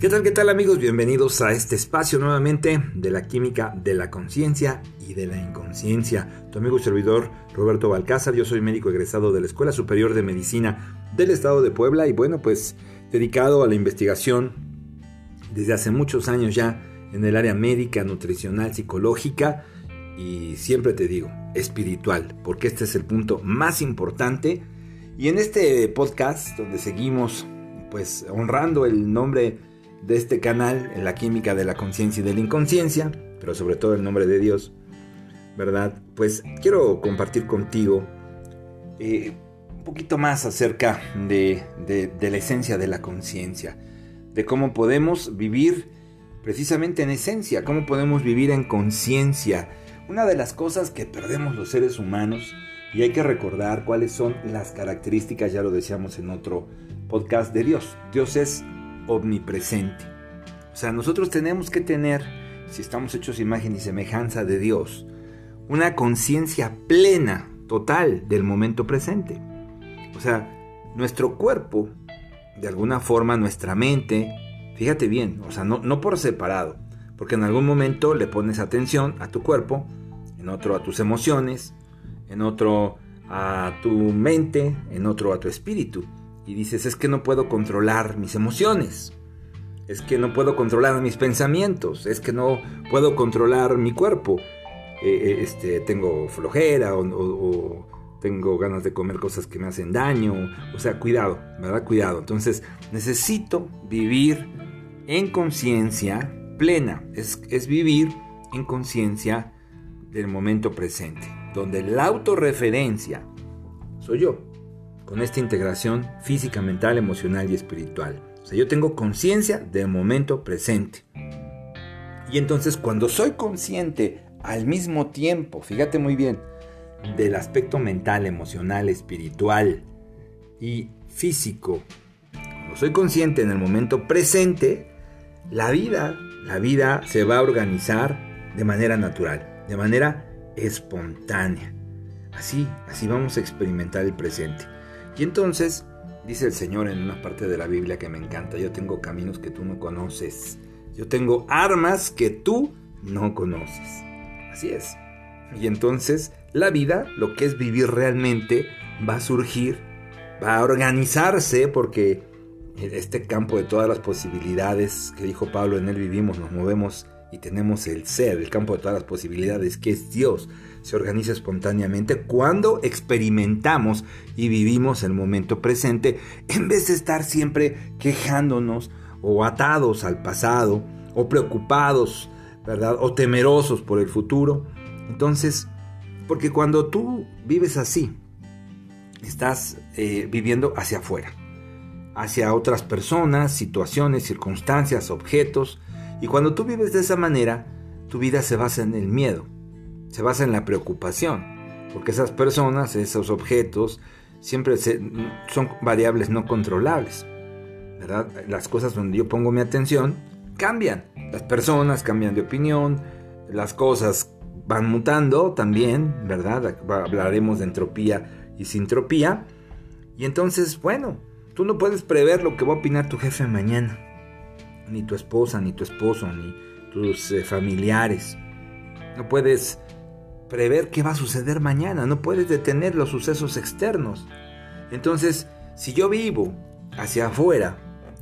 ¿Qué tal, qué tal amigos? Bienvenidos a este espacio nuevamente de la química de la conciencia y de la inconsciencia. Tu amigo y servidor Roberto Balcázar, yo soy médico egresado de la Escuela Superior de Medicina del Estado de Puebla y bueno, pues dedicado a la investigación desde hace muchos años ya en el área médica, nutricional, psicológica y siempre te digo, espiritual, porque este es el punto más importante. Y en este podcast donde seguimos pues honrando el nombre de este canal en la química de la conciencia y de la inconsciencia, pero sobre todo el nombre de Dios, ¿verdad? Pues quiero compartir contigo eh, un poquito más acerca de, de la esencia de la conciencia, de cómo podemos vivir precisamente en esencia, cómo podemos vivir en conciencia. Una de las cosas que perdemos los seres humanos, y hay que recordar cuáles son las características, ya lo decíamos en otro podcast, de Dios. Dios es omnipresente. O sea, nosotros tenemos que tener, si estamos hechos imagen y semejanza de Dios, una conciencia plena, total del momento presente. O sea, nuestro cuerpo, de alguna forma, nuestra mente, fíjate bien, o sea, no, no por separado, porque en algún momento le pones atención a tu cuerpo, en otro a tus emociones, en otro a tu mente, en otro a tu espíritu y dices, es que no puedo controlar mis emociones, es que no puedo controlar mis pensamientos, es que no puedo controlar mi cuerpo, eh, eh, este, tengo flojera o, tengo ganas de comer cosas que me hacen daño, o sea, cuidado, ¿verdad? Cuidado. Entonces, necesito vivir en conciencia plena, es, es vivir en conciencia del momento presente, donde la autorreferencia soy yo con esta integración física, mental, emocional y espiritual. O sea, yo tengo conciencia del momento presente. Y entonces cuando soy consciente al mismo tiempo, fíjate muy bien, del aspecto mental, emocional, espiritual y físico, cuando soy consciente en el momento presente, la vida, la vida se va a organizar de manera natural, de manera espontánea. Así, así vamos a experimentar el presente. Y entonces, dice el Señor en una parte de la Biblia que me encanta, yo tengo caminos que tú no conoces, yo tengo armas que tú no conoces. Así es. Y entonces la vida, lo que es vivir realmente, va a surgir, va a organizarse porque este campo de todas las posibilidades que dijo Pablo, en él vivimos, nos movemos y tenemos el ser, el campo de todas las posibilidades, que es Dios, se organiza espontáneamente cuando experimentamos y vivimos el momento presente, en vez de estar siempre quejándonos o atados al pasado, o preocupados, ¿verdad? O temerosos por el futuro. Entonces, porque cuando tú vives así, estás eh, viviendo hacia afuera, hacia otras personas, situaciones, circunstancias, objetos, y cuando tú vives de esa manera, tu vida se basa en el miedo, se basa en la preocupación, porque esas personas, esos objetos, siempre son variables no controlables. ¿verdad? Las cosas donde yo pongo mi atención cambian. Las personas cambian de opinión, las cosas van mutando también, ¿verdad? Hablaremos de entropía y sintropía. Y entonces, bueno, tú no puedes prever lo que va a opinar tu jefe mañana ni tu esposa, ni tu esposo, ni tus eh, familiares. No puedes prever qué va a suceder mañana, no puedes detener los sucesos externos. Entonces, si yo vivo hacia afuera,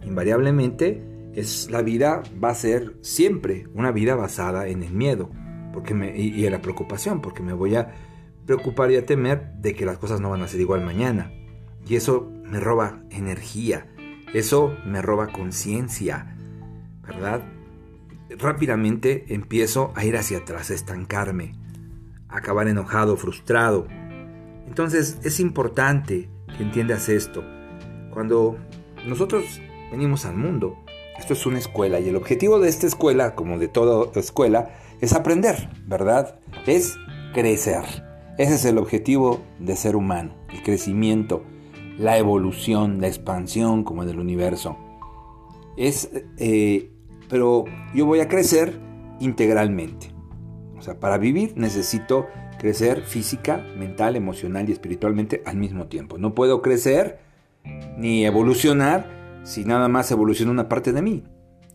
invariablemente es la vida va a ser siempre una vida basada en el miedo, porque me, y, y en la preocupación, porque me voy a preocupar y a temer de que las cosas no van a ser igual mañana. Y eso me roba energía, eso me roba conciencia, ¿verdad? Rápidamente empiezo a ir hacia atrás, a estancarme, a acabar enojado, frustrado. Entonces es importante que entiendas esto. Cuando nosotros venimos al mundo, esto es una escuela y el objetivo de esta escuela, como de toda escuela, es aprender, ¿verdad? Es crecer. Ese es el objetivo de ser humano, el crecimiento, la evolución, la expansión como en el universo. Es eh, pero yo voy a crecer integralmente. O sea, para vivir necesito crecer física, mental, emocional y espiritualmente al mismo tiempo. No puedo crecer ni evolucionar si nada más evoluciona una parte de mí.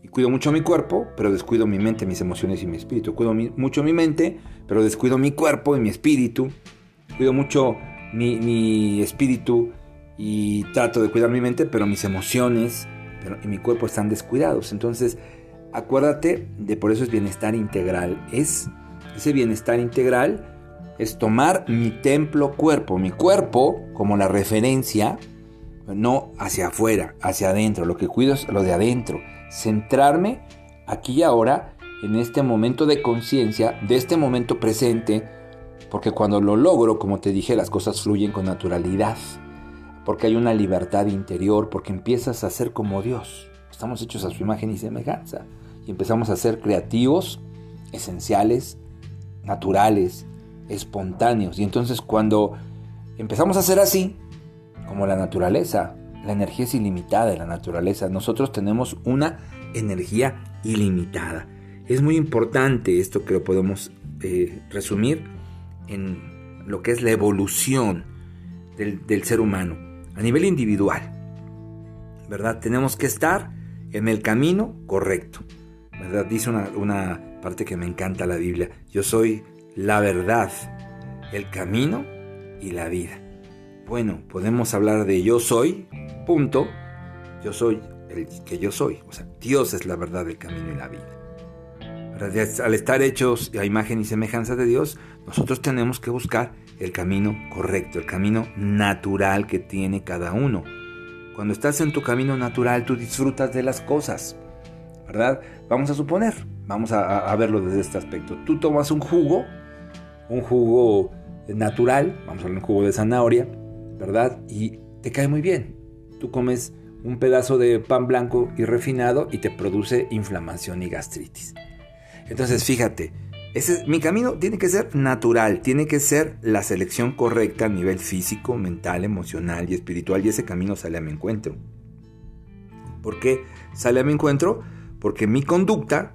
Y cuido mucho mi cuerpo, pero descuido mi mente, mis emociones y mi espíritu. Cuido mucho mi mente, pero descuido mi cuerpo y mi espíritu. Cuido mucho mi, espíritu y trato de cuidar mi mente, pero mis emociones y mi cuerpo están descuidados. Entonces, acuérdate de por eso es bienestar integral. Es ese bienestar integral es tomar mi templo cuerpo, mi cuerpo como la referencia, no hacia afuera, hacia adentro. Lo que cuido es lo de adentro. Centrarme aquí y ahora en este momento de conciencia, de este momento presente, porque cuando lo logro, como te dije, las cosas fluyen con naturalidad, porque hay una libertad interior, porque empiezas a ser como Dios. Estamos hechos a su imagen y semejanza y empezamos a ser creativos, esenciales, naturales, espontáneos. Y entonces cuando empezamos a ser así, como la naturaleza, la energía es ilimitada en la naturaleza. Nosotros tenemos una energía ilimitada. Es muy importante esto que lo podemos eh, resumir en lo que es la evolución del, del ser humano a nivel individual. ¿Verdad? Tenemos que estar en el camino correcto. ¿Verdad? Dice una, una parte que me encanta la Biblia. Yo soy la verdad, el camino y la vida. Bueno, podemos hablar de yo soy, punto. Yo soy el que yo soy. O sea, Dios es la verdad, el camino y la vida. Al estar hechos a imagen y semejanza de Dios, nosotros tenemos que buscar el camino correcto, el camino natural que tiene cada uno. Cuando estás en tu camino natural, tú disfrutas de las cosas, ¿verdad? Vamos a suponer, vamos a, verlo desde este aspecto. Tú tomas un jugo, un jugo natural, vamos a hablar un jugo de zanahoria, ¿verdad? Y te cae muy bien. Tú comes un pedazo de pan blanco y refinado y te produce inflamación y gastritis. Entonces, fíjate, ese, mi camino tiene que ser natural, tiene que ser la selección correcta a nivel físico, mental, emocional y espiritual y ese camino sale a mi encuentro. ¿Por qué sale a mi encuentro? Porque mi conducta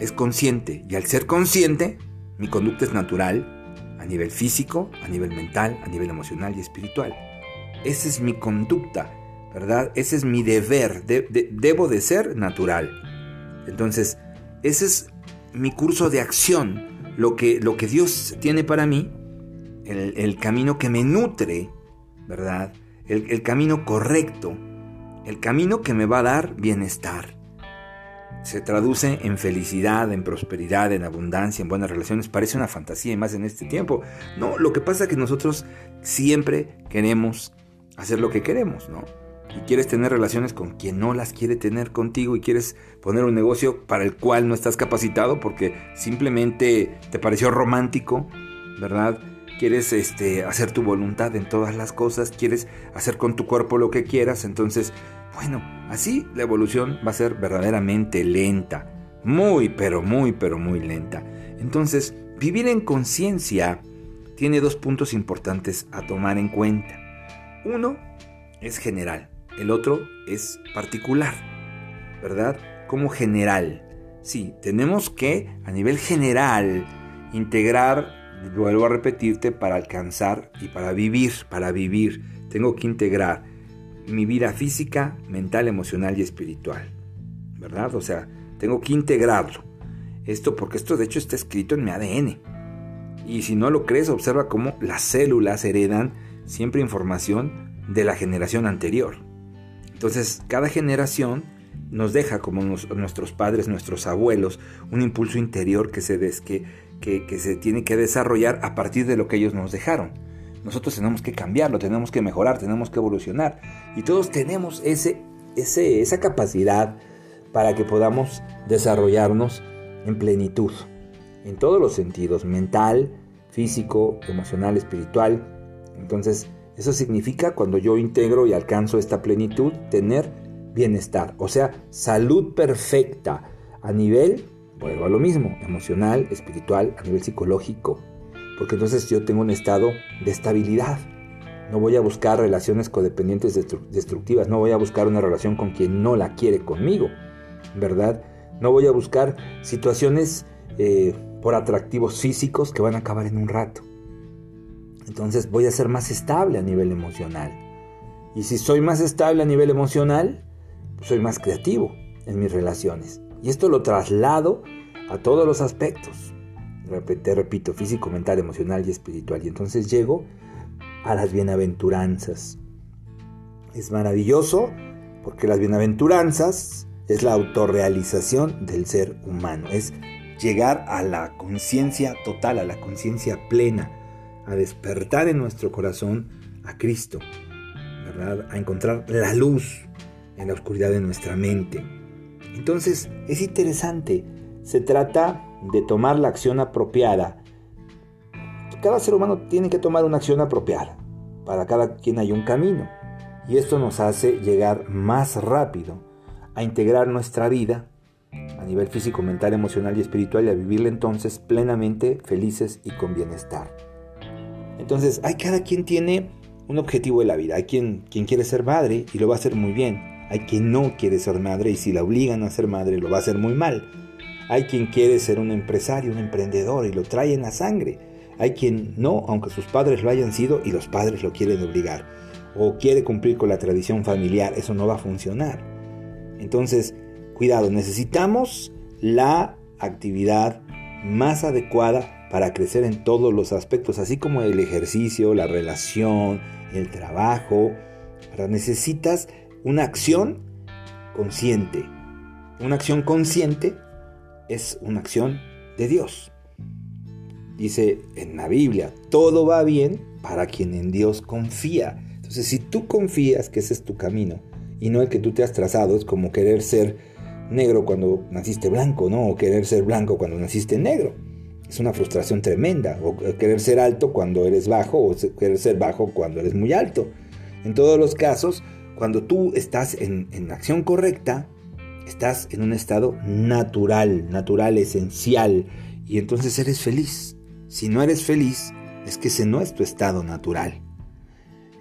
es consciente y al ser consciente, mi conducta es natural a nivel físico, a nivel mental, a nivel emocional y espiritual. Esa es mi conducta, ¿verdad? Ese es mi deber, debo de ser natural. Entonces, ese es mi curso de acción, lo que, lo que Dios tiene para mí, el, camino que me nutre, ¿verdad? El, el camino correcto, el camino que me va a dar bienestar. Se traduce en felicidad, en prosperidad, en abundancia, en buenas relaciones. Parece una fantasía y más en este tiempo. No, lo que pasa es que nosotros siempre queremos hacer lo que queremos, ¿no? y quieres tener relaciones con quien no las quiere tener contigo y quieres poner un negocio para el cual no estás capacitado porque simplemente te pareció romántico, ¿verdad? Quieres este, hacer tu voluntad en todas las cosas, quieres hacer con tu cuerpo lo que quieras, entonces, bueno, así la evolución va a ser verdaderamente lenta, muy, pero muy, pero muy lenta. Entonces, vivir en conciencia tiene dos puntos importantes a tomar en cuenta. Uno es general, el otro es particular, ¿verdad? Como general. Sí, tenemos que a nivel general integrar, vuelvo a repetirte, para alcanzar y para vivir, para vivir. Tengo que integrar mi vida física, mental, emocional y espiritual, ¿verdad? O sea, tengo que integrarlo. Esto porque esto de hecho está escrito en mi ADN. Y si no lo crees, observa cómo las células heredan siempre información de la generación anterior. Entonces, cada generación nos deja, como nuestros padres, nuestros abuelos, un impulso interior que se, que, que, se tiene que desarrollar a partir de lo que ellos nos dejaron. Nosotros tenemos que cambiarlo, tenemos que mejorar, tenemos que evolucionar. Y todos tenemos ese, ese, esa capacidad para que podamos desarrollarnos en plenitud, en todos los sentidos, mental, físico, emocional, espiritual. Entonces, eso significa cuando yo integro y alcanzo esta plenitud, tener bienestar, o sea, salud perfecta a nivel, vuelvo a lo mismo, emocional, espiritual, a nivel psicológico, porque entonces yo tengo un estado de estabilidad. No voy a buscar relaciones codependientes destructivas, no voy a buscar una relación con quien no la quiere conmigo, ¿verdad? No voy a buscar situaciones eh, por atractivos físicos que van a acabar en un rato. Entonces voy a ser más estable a nivel emocional. Y si soy más estable a nivel emocional, pues soy más creativo. en mis relaciones. Y esto lo traslado a todos los aspectos. Te repito, físico, mental, emocional y espiritual. Y entonces llego a las bienaventuranzas. Es maravilloso porque las bienaventuranzas es la autorrealización del ser humano. Es llegar a la conciencia total, a la conciencia plena, a despertar en nuestro corazón a Cristo, ¿verdad? A encontrar la luz en la oscuridad de nuestra mente. Entonces, es interesante. Se trata de tomar la acción apropiada. Cada ser humano tiene que tomar una acción apropiada. Para cada quien hay un camino. Y esto nos hace llegar más rápido a integrar nuestra vida a nivel físico, mental, emocional y espiritual y a vivirla entonces plenamente felices y con bienestar. Entonces, hay cada quien tiene un objetivo de la vida. Hay quien, quien quiere ser madre y lo va a hacer muy bien. Hay quien no quiere ser madre y si la obligan a ser madre lo va a hacer muy mal. Hay quien quiere ser un empresario, un emprendedor y lo trae en la sangre. Hay quien no, aunque sus padres lo hayan sido y los padres lo quieren obligar. O quiere cumplir con la tradición familiar. Eso no va a funcionar. Entonces, cuidado, necesitamos la actividad más adecuada para crecer en todos los aspectos, así como el ejercicio, la relación, el trabajo. Necesitas una acción consciente. Una acción consciente es una acción de Dios. Dice en la Biblia, todo va bien para quien en Dios confía. Entonces, si tú confías que ese es tu camino y no el que tú te has trazado, es como querer ser negro cuando naciste blanco, ¿no? O querer ser blanco cuando naciste negro. Es una frustración tremenda. O querer ser alto cuando eres bajo o querer ser bajo cuando eres muy alto. En todos los casos, cuando tú estás en, acción correcta, estás en un estado natural, natural, esencial, y entonces eres feliz. Si no eres feliz, es que ese no es tu estado natural.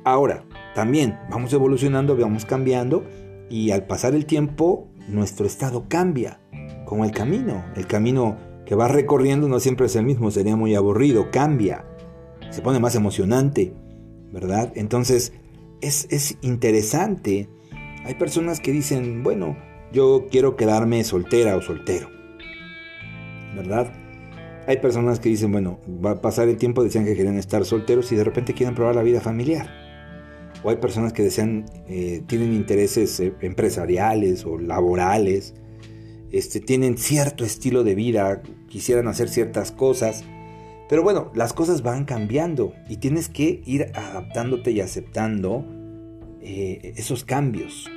Ahora, también vamos evolucionando, vamos cambiando, y al pasar el tiempo, nuestro estado cambia, como el camino. El camino que vas recorriendo no siempre es el mismo, sería muy aburrido, cambia, se pone más emocionante, ¿verdad? Entonces, es, interesante. Hay personas que dicen, bueno, yo quiero quedarme soltera o soltero. ¿Verdad? Hay personas que dicen, bueno, va a pasar el tiempo, decían que quieren estar solteros y de repente quieren probar la vida familiar. O hay personas que desean, eh, tienen intereses eh, empresariales o laborales, este, tienen cierto estilo de vida, quisieran hacer ciertas cosas pero bueno, las cosas van cambiando y tienes que ir adaptándote y aceptando eh, esos cambios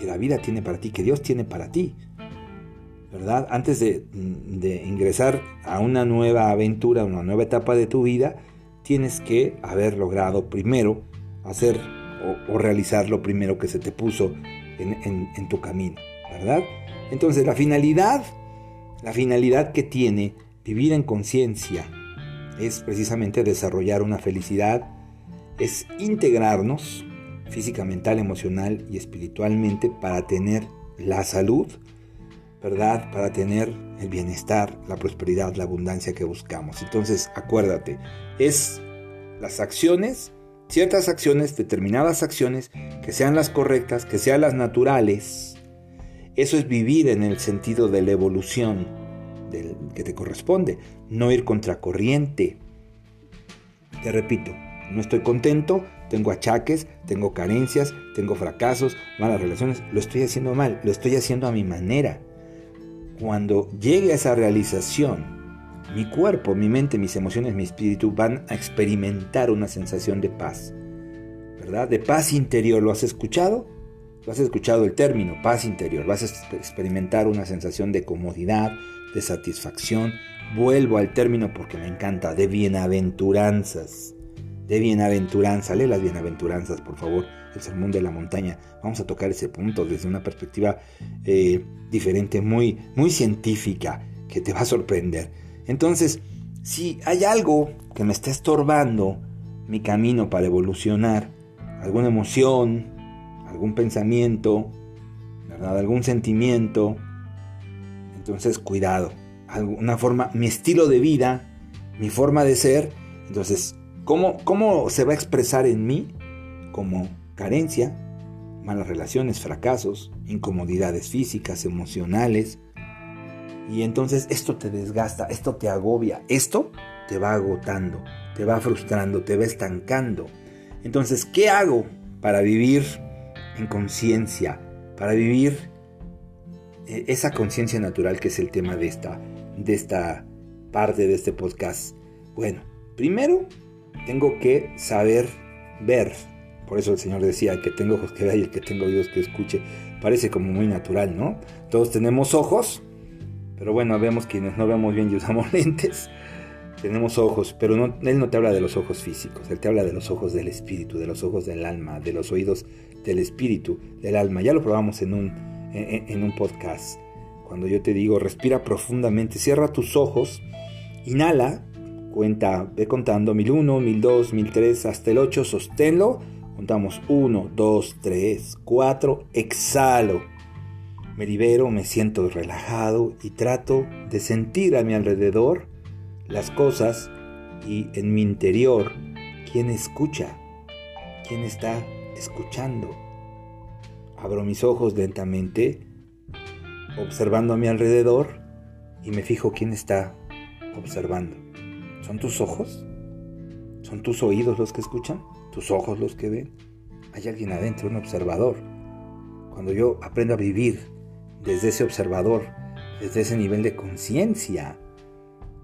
que la vida tiene para ti, que Dios tiene para ti. ¿Verdad? Antes de, ingresar a una nueva aventura, una nueva etapa de tu vida, tienes que haber logrado primero hacer o, realizar lo primero que se te puso en, en tu camino. ¿Verdad? Entonces la finalidad, la finalidad que tiene vivir en conciencia, es precisamente desarrollar una felicidad, es integrarnos física, mental, emocional y espiritualmente para tener la salud, ¿verdad? Para tener el bienestar, la prosperidad, la abundancia que buscamos. Entonces, acuérdate, es las acciones, ciertas acciones, determinadas acciones, que sean las correctas, que sean las naturales. Eso es vivir en el sentido de la evolución del que te corresponde no ir contracorriente. Te repito, no estoy contento, tengo achaques, tengo carencias, tengo fracasos, malas relaciones, lo estoy haciendo mal, lo estoy haciendo a mi manera. Cuando llegue a esa realización, mi cuerpo, mi mente, mis emociones, mi espíritu van a experimentar una sensación de paz. ¿Verdad? De paz interior. ¿Lo has escuchado? Lo has escuchado el término, paz interior. Vas a experimentar una sensación de comodidad, de satisfacción, Vuelvo al término porque me encanta, de bienaventuranzas. De bienaventuranza, lee las bienaventuranzas, por favor, el sermón de la montaña. Vamos a tocar ese punto desde una perspectiva eh, diferente, muy, muy científica, que te va a sorprender. Entonces, si hay algo que me está estorbando mi camino para evolucionar, alguna emoción, algún pensamiento, ¿verdad? algún sentimiento, entonces cuidado alguna forma, mi estilo de vida, mi forma de ser. Entonces, ¿cómo, cómo se va a expresar en mí como carencia, malas relaciones, fracasos, incomodidades físicas, emocionales. Y entonces esto te desgasta, esto te agobia, esto te va agotando, te va frustrando, te va estancando. Entonces, ¿qué hago para vivir en conciencia, para vivir eh, esa conciencia natural que es el tema de esta, de esta parte de este podcast? Bueno, primero tengo que saber ver. Por eso el Señor decía, que tengo ojos que vea y el que tengo oídos que escuche. Parece como muy natural, ¿no? Todos tenemos ojos, pero bueno, vemos quienes no vemos bien y usamos lentes. Tenemos ojos, pero no, Él no te habla de los ojos físicos, Él te habla de los ojos del espíritu, de los ojos del alma, de los oídos del espíritu, del alma. Ya lo probamos en un, en un podcast. Cuando yo te digo, respira profundamente, cierra tus ojos, inhala Cuenta, ve contando 1001, 1002, 1003 hasta el 8, sosténlo. Contamos 1, 2, 3, 4, exhalo. Me libero, me siento relajado y trato de sentir a mi alrededor las cosas y en mi interior quién escucha, quién está escuchando. Abro mis ojos lentamente, observando a mi alrededor y me fijo quién está observando. ¿Son tus ojos? ¿Son tus oídos los que escuchan? ¿Tus ojos los que ven? Hay alguien adentro, un observador. Cuando yo aprendo a vivir desde ese observador, desde ese nivel de conciencia,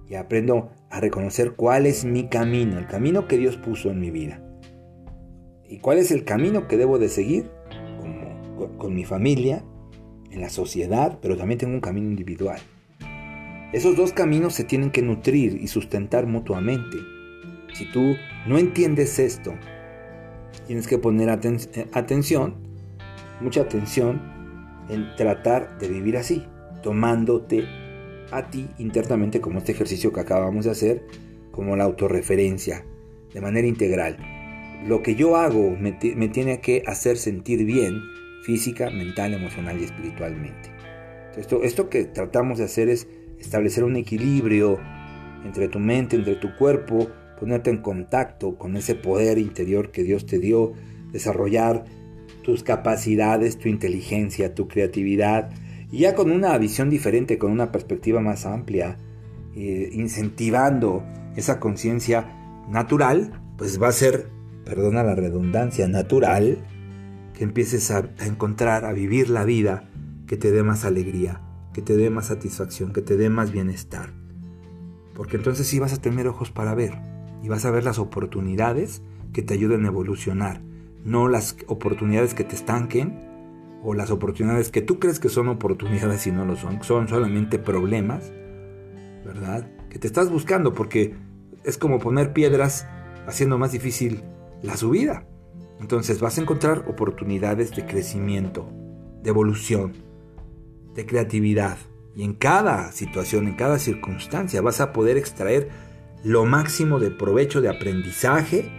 y aprendo a reconocer cuál es mi camino, el camino que Dios puso en mi vida. ¿Y cuál es el camino que debo de seguir? con, mi familia, en la sociedad, pero también tengo un camino individual. Esos dos caminos se tienen que nutrir y sustentar mutuamente. Si tú no entiendes esto, tienes que poner eh, atención, mucha atención en tratar de vivir así, tomándote a ti internamente como este ejercicio que acabamos de hacer, como la autorreferencia, de manera integral. Lo que yo hago me, tiene que hacer sentir bien física, mental, emocional y espiritualmente. Esto, esto que tratamos de hacer es establecer un equilibrio entre tu mente, entre tu cuerpo, ponerte en contacto con ese poder interior que Dios te dio, desarrollar tus capacidades, tu inteligencia, tu creatividad, y ya con una visión diferente, con una perspectiva más amplia, eh, incentivando esa conciencia natural, pues va a ser, perdona la redundancia, natural, que empieces a encontrar, a vivir la vida que te dé más alegría, que te dé más satisfacción, que te dé más bienestar. Porque entonces sí vas a tener ojos para ver y vas a ver las oportunidades que te ayuden a evolucionar, no las oportunidades que te estanquen o las oportunidades que tú crees que son oportunidades y no lo son, son solamente problemas, ¿verdad? Que te estás buscando porque es como poner piedras haciendo más difícil la subida. Entonces vas a encontrar oportunidades de crecimiento, de evolución, de creatividad. Y en cada situación, en cada circunstancia, vas a poder extraer lo máximo de provecho, de aprendizaje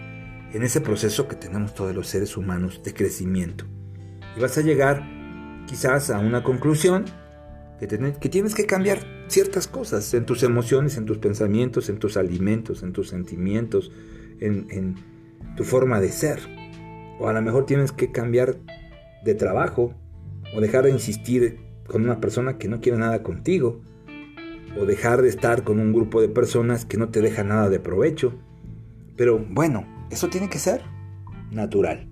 en ese proceso que tenemos todos los seres humanos de crecimiento. Y vas a llegar quizás a una conclusión que, que tienes que cambiar ciertas cosas en tus emociones, en tus pensamientos, en tus alimentos, en tus sentimientos, en, en tu forma de ser. O a lo mejor tienes que cambiar de trabajo o dejar de insistir con una persona que no quiere nada contigo, o dejar de estar con un grupo de personas que no te deja nada de provecho. Pero bueno, eso tiene que ser natural.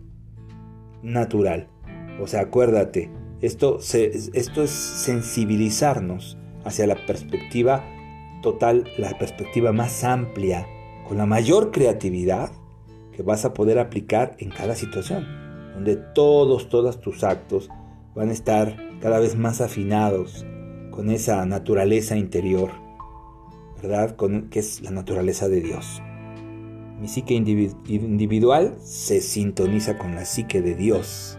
Natural. O sea, acuérdate, esto, esto es sensibilizarnos hacia la perspectiva total, la perspectiva más amplia, con la mayor creatividad que vas a poder aplicar en cada situación, donde todos, todos tus actos van a estar cada vez más afinados con esa naturaleza interior, ¿verdad? Con, que es la naturaleza de Dios. Mi psique individual se sintoniza con la psique de Dios.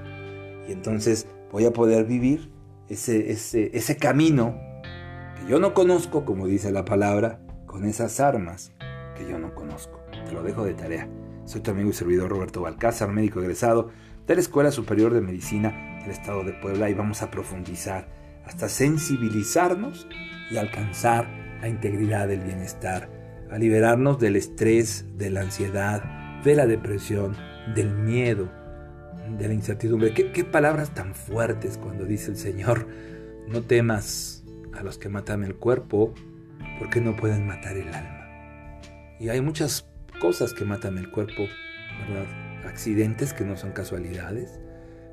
Y entonces voy a poder vivir ese, ese, ese camino que yo no conozco, como dice la palabra, con esas armas que yo no conozco. Te lo dejo de tarea. Soy tu amigo y servidor Roberto Balcázar, médico egresado de la Escuela Superior de Medicina Estado de Puebla y vamos a profundizar hasta sensibilizarnos y alcanzar la integridad del bienestar, a liberarnos del estrés, de la ansiedad, de la depresión, del miedo, de la incertidumbre. ¿Qué, ¿Qué, palabras tan fuertes cuando dice el Señor, no temas a los que matan el cuerpo, porque no pueden matar el alma. Y hay muchas cosas que matan el cuerpo, ¿verdad? Accidentes que no son casualidades,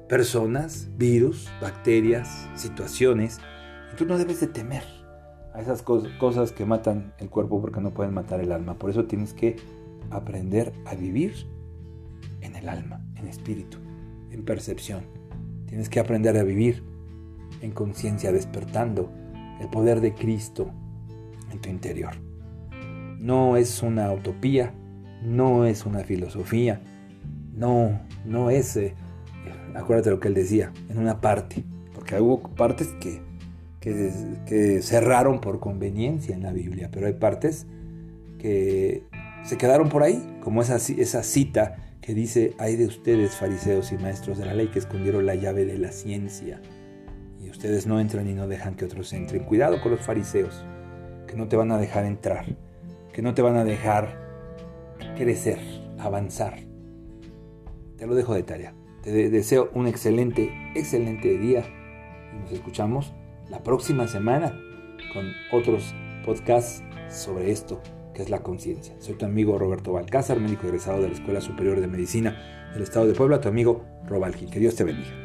personas, virus, bacterias, situaciones. Y tú no debes de temer a esas cosas que matan el cuerpo porque no pueden matar el alma. Por eso tienes que aprender a vivir en el alma, en espíritu, en percepción. Tienes que aprender a vivir en conciencia, despertando el poder de Cristo en tu interior. No es una utopía, no es una filosofía, no, no es, eh, acuérdate lo que él decía, en una parte, porque hubo partes que, que, cerraron por conveniencia en la Biblia, pero hay partes que se quedaron por ahí, como esa, esa cita que dice, hay de ustedes fariseos y maestros de la ley que escondieron la llave de la ciencia y ustedes no entran y no dejan que otros entren. Cuidado con los fariseos, que no te van a dejar entrar, que no te van a dejar crecer, avanzar. Te lo dejo de tarea. Te deseo un excelente, excelente día nos escuchamos la próxima semana con otros podcasts sobre esto que es la conciencia. Soy tu amigo Roberto Balcázar, médico egresado de la Escuela Superior de Medicina del Estado de Puebla, tu amigo Robalgi. Que Dios te bendiga.